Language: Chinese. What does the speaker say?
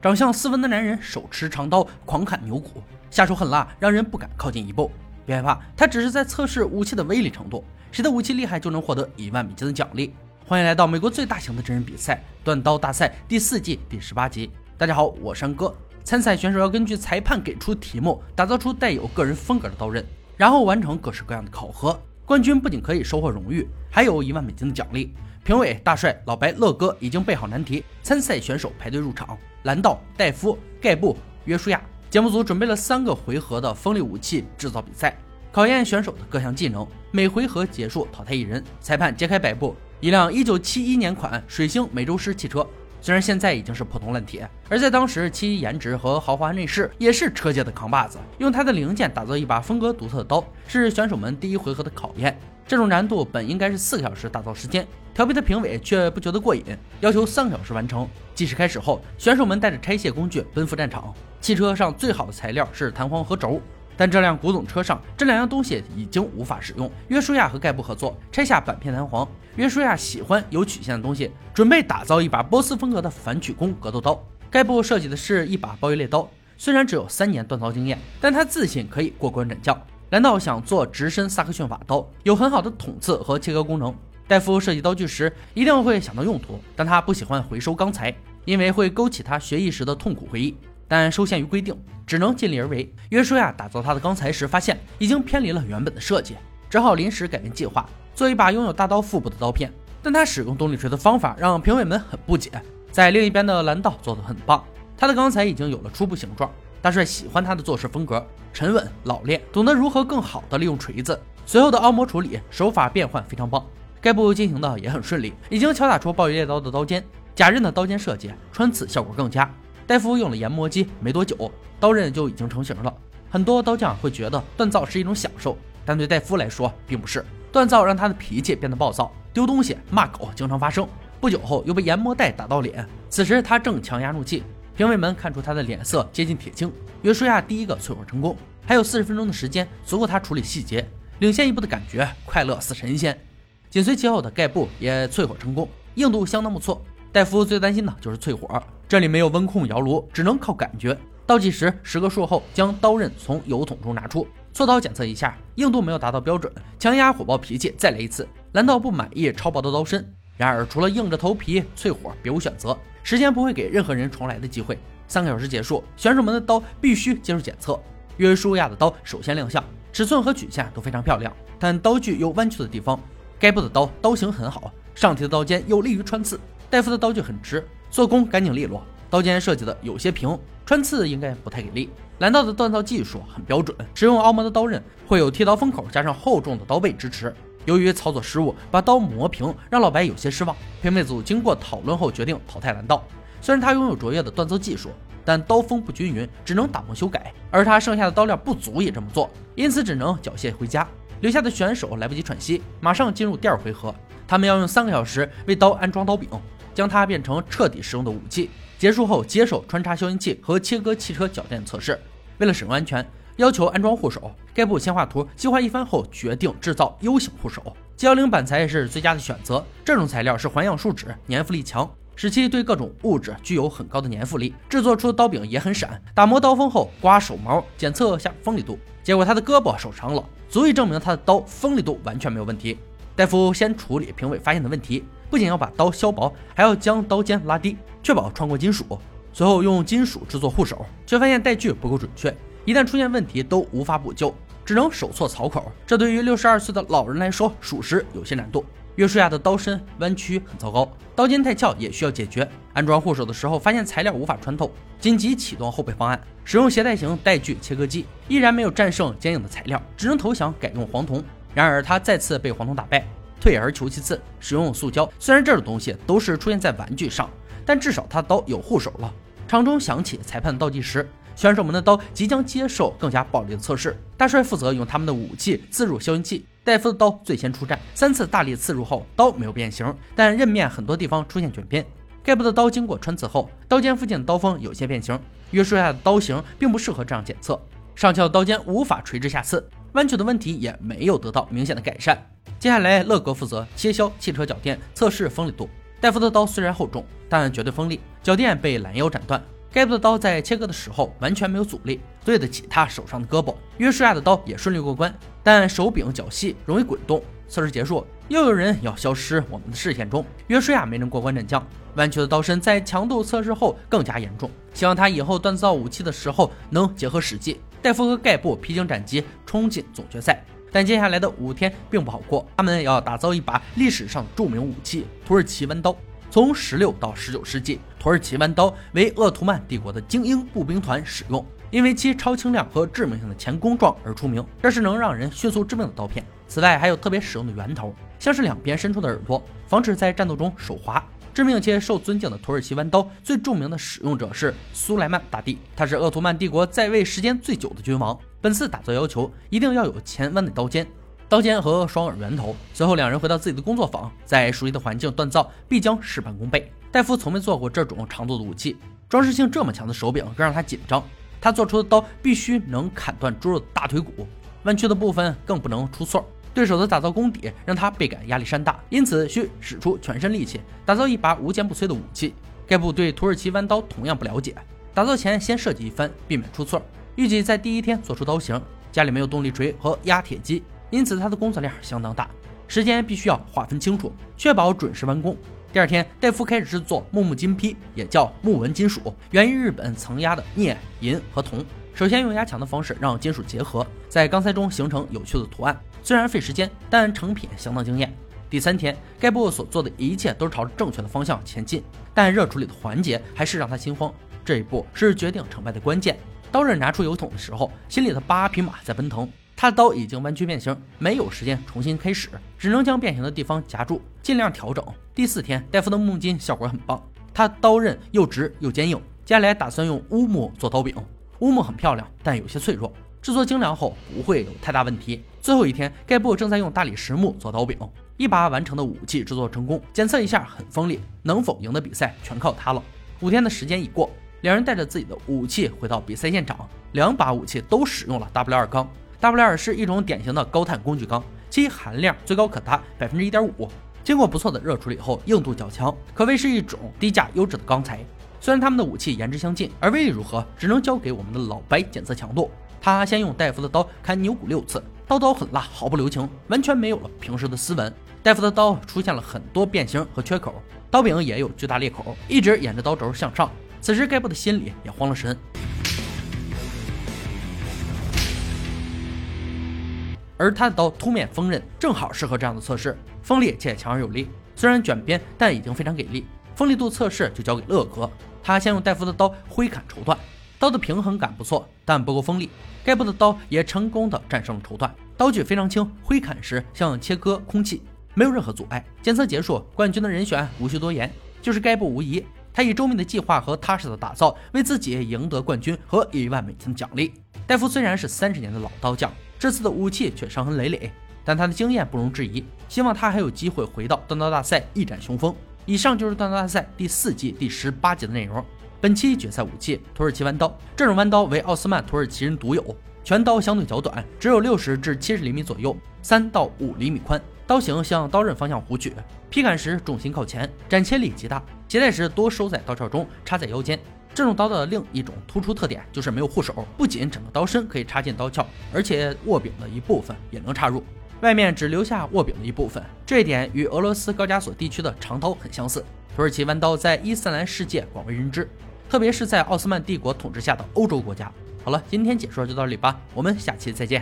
长相斯文的男人手持长刀狂砍牛骨，下手狠辣，让人不敢靠近一步。别害怕，他只是在测试武器的威力程度，谁的武器厉害就能获得一万美金的奖励。欢迎来到美国最大型的真人比赛——断刀大赛第四季第十八集。大家好，我山哥。参赛选手要根据裁判给出题目，打造出带有个人风格的刀刃，然后完成各式各样的考核。冠军不仅可以收获荣誉，还有一万美金的奖励。评委大帅、老白、乐哥已经备好难题，参赛选手排队入场。蓝道、戴夫、盖布、约书亚，节目组准备了三个回合的锋利武器制造比赛，考验选手的各项技能。每回合结束淘汰一人。裁判揭开白布，一辆1971年款水星美洲狮汽车。虽然现在已经是破铜烂铁，而在当时，其颜值和豪华内饰也是车界的扛把子。用它的零件打造一把风格独特的刀，是选手们第一回合的考验。这种难度本应该是四个小时打造时间，调皮的评委却不觉得过瘾，要求三个小时完成。计时开始后，选手们带着拆卸工具奔赴战场。汽车上最好的材料是弹簧和轴。但这辆古董车上这两样东西已经无法使用。约书亚和盖布合作拆下板片弹簧。约书亚喜欢有曲线的东西，准备打造一把波斯风格的反曲弓格斗刀。盖布设计的是一把暴鱼猎刀，虽然只有三年锻造经验，但他自信可以过关斩将。难道想做直身萨克逊法刀，有很好的捅刺和切割功能。戴夫设计刀具时一定会想到用途，但他不喜欢回收钢材，因为会勾起他学艺时的痛苦回忆。但受限于规定，只能尽力而为。约书亚打造他的钢材时，发现已经偏离了原本的设计，只好临时改变计划，做一把拥有大刀腹部的刀片。但他使用动力锤的方法让评委们很不解。在另一边的蓝道做得很棒，他的钢材已经有了初步形状。大帅喜欢他的做事风格，沉稳老练，懂得如何更好地利用锤子。随后的凹模处理手法变换非常棒，该步进行的也很顺利，已经敲打出暴雨猎刀的刀尖。假刃的刀尖设计，穿刺效果更佳。戴夫用了研磨机，没多久，刀刃就已经成型了。很多刀匠会觉得锻造是一种享受，但对戴夫来说并不是。锻造让他的脾气变得暴躁，丢东西、骂狗经常发生。不久后又被研磨带打到脸，此时他正强压怒气。评委们看出他的脸色接近铁青。约书亚第一个淬火成功，还有四十分钟的时间，足够他处理细节，领先一步的感觉快乐似神仙。紧随其后的盖布也淬火成功，硬度相当不错。戴夫最担心的就是淬火，这里没有温控窑炉，只能靠感觉。倒计时十个数后，将刀刃从油桶中拿出，锉刀检测一下，硬度没有达到标准，强压火爆脾气，再来一次。蓝道不满意超薄的刀身，然而除了硬着头皮淬火，别无选择。时间不会给任何人重来的机会。三个小时结束，选手们的刀必须接受检测。约书亚的刀首先亮相，尺寸和曲线都非常漂亮，但刀具有弯曲的地方。该部的刀刀型很好，上提的刀尖有利于穿刺。戴夫的刀具很直，做工干净利落，刀尖设计的有些平，穿刺应该不太给力。蓝道的锻造技术很标准，使用凹模的刀刃会有剃刀封口，加上厚重的刀背支持。由于操作失误，把刀磨平，让老白有些失望。评委组经过讨论后决定淘汰蓝道，虽然他拥有卓越的锻造技术，但刀锋不均匀，只能打磨修改，而他剩下的刀料不足以这么做，因此只能缴械回家。留下的选手来不及喘息，马上进入第二回合，他们要用三个小时为刀安装刀柄。将它变成彻底实用的武器。结束后，接受穿插消音器和切割汽车脚垫测试。为了使用安全，要求安装护手。该部先画图，计划一番后，决定制造 U 型护手。G 幺零板材也是最佳的选择。这种材料是环氧树脂，粘附力强，使其对各种物质具有很高的粘附力。制作出的刀柄也很闪。打磨刀锋后，刮手毛检测下锋利度，结果他的胳膊受伤了，足以证明他的刀锋利度完全没有问题。戴夫先处理评委发现的问题。不仅要把刀削薄，还要将刀尖拉低，确保穿过金属。随后用金属制作护手，却发现带锯不够准确，一旦出现问题都无法补救，只能手错槽口。这对于六十二岁的老人来说，属实有些难度。约书亚的刀身弯曲很糟糕，刀尖太翘也需要解决。安装护手的时候，发现材料无法穿透，紧急启动后备方案，使用携带型带锯切割机，依然没有战胜坚硬的材料，只能投降改用黄铜。然而他再次被黄铜打败。退而求其次，使用塑胶。虽然这种东西都是出现在玩具上，但至少他的刀有护手了。场中响起裁判倒计时，选手们的刀即将接受更加暴力的测试。大帅负责用他们的武器刺入消音器，戴夫的刀最先出战，三次大力刺入后，刀没有变形，但刃面很多地方出现卷边。盖布的刀经过穿刺后，刀尖附近的刀锋有些变形。约书亚的刀型并不适合这样检测，上翘的刀尖无法垂直下刺，弯曲的问题也没有得到明显的改善。接下来，乐哥负责切削汽车脚垫，测试锋利度。戴夫的刀虽然厚重，但绝对锋利，脚垫被拦腰斩断。盖布的刀在切割的时候完全没有阻力，对得起他手上的胳膊。约书亚的刀也顺利过关，但手柄较细，容易滚动。测试结束，又有人要消失我们的视线中。约书亚没能过关斩将，弯曲的刀身在强度测试后更加严重。希望他以后锻造武器的时候能结合实际。戴夫和盖布披荆斩棘，冲进总决赛。但接下来的五天并不好过，他们要打造一把历史上著名武器——土耳其弯刀。从十六到十九世纪，土耳其弯刀为鄂图曼帝国的精英步兵团使用，因为其超轻量和致命性的前弓状而出名。这是能让人迅速致命的刀片。此外，还有特别使用的圆头，像是两边伸出的耳朵，防止在战斗中手滑。致命且受尊敬的土耳其弯刀，最著名的使用者是苏莱曼大帝，他是鄂图曼帝国在位时间最久的君王。本次打造要求一定要有前弯的刀尖。刀尖和双耳圆头。随后，两人回到自己的工作坊，在熟悉的环境锻造，必将事半功倍。戴夫从没做过这种长度的武器，装饰性这么强的手柄更让他紧张。他做出的刀必须能砍断猪肉的大腿骨，弯曲的部分更不能出错。对手的打造功底让他倍感压力山大，因此需使出全身力气打造一把无坚不摧的武器。盖布对土耳其弯刀同样不了解，打造前先设计一番，避免出错。预计在第一天做出刀型。家里没有动力锤和压铁机。因此，他的工作量相当大，时间必须要划分清楚，确保准时完工。第二天，戴夫开始制作木木金坯，也叫木纹金属，源于日本曾压的镍、银和铜。首先用压强的方式让金属结合，在钢材中形成有趣的图案。虽然费时间，但成品相当惊艳。第三天，盖布所做的一切都是朝着正确的方向前进，但热处理的环节还是让他心慌。这一步是决定成败的关键。刀刃拿出油桶的时候，心里的八匹马在奔腾。他的刀已经弯曲变形，没有时间重新开始，只能将变形的地方夹住，尽量调整。第四天，戴夫的木金效果很棒，他刀刃又直又坚硬。接下来打算用乌木做刀柄，乌木很漂亮，但有些脆弱，制作精良后不会有太大问题。最后一天，盖布正在用大理石木做刀柄，一把完成的武器制作成功，检测一下很锋利，能否赢得比赛全靠他了。五天的时间已过，两人带着自己的武器回到比赛现场，两把武器都使用了 W 二钢。W 二是一种典型的高碳工具钢，其含量最高可达百分之一点五。经过不错的热处理后，硬度较强，可谓是一种低价优质的钢材。虽然他们的武器颜值相近，而威力如何，只能交给我们的老白检测强度。他先用戴夫的刀砍牛骨六次，刀刀狠辣，毫不留情，完全没有了平时的斯文。戴夫的刀出现了很多变形和缺口，刀柄也有巨大裂口，一直沿着刀轴向上。此时盖布的心里也慌了神。而他的刀凸面锋刃，正好适合这样的测试，锋利且强而有力。虽然卷边，但已经非常给力。锋利度测试就交给乐哥，他先用戴夫的刀挥砍绸缎，刀的平衡感不错，但不够锋利。盖布的刀也成功的战胜了绸缎，刀具非常轻，挥砍时像切割空气，没有任何阻碍。检测结束，冠军的人选无需多言，就是盖布无疑。他以周密的计划和踏实的打造，为自己赢得冠军和一万美金的奖励。戴夫虽然是三十年的老刀匠。这次的武器却伤痕累累，但他的经验不容置疑。希望他还有机会回到锻刀大赛一展雄风。以上就是锻刀大赛第四季第十八集的内容。本期决赛武器：土耳其弯刀。这种弯刀为奥斯曼土耳其人独有，全刀相对较短，只有六十至七十厘米左右，三到五厘米宽。刀形向刀刃方向弧曲，劈砍时重心靠前，斩切力极大。携带时多收在刀鞘中，插在腰间。这种刀的另一种突出特点就是没有护手，不仅整个刀身可以插进刀鞘，而且握柄的一部分也能插入，外面只留下握柄的一部分。这一点与俄罗斯高加索地区的长刀很相似。土耳其弯刀在伊斯兰世界广为人知，特别是在奥斯曼帝国统治下的欧洲国家。好了，今天解说就到这里吧，我们下期再见。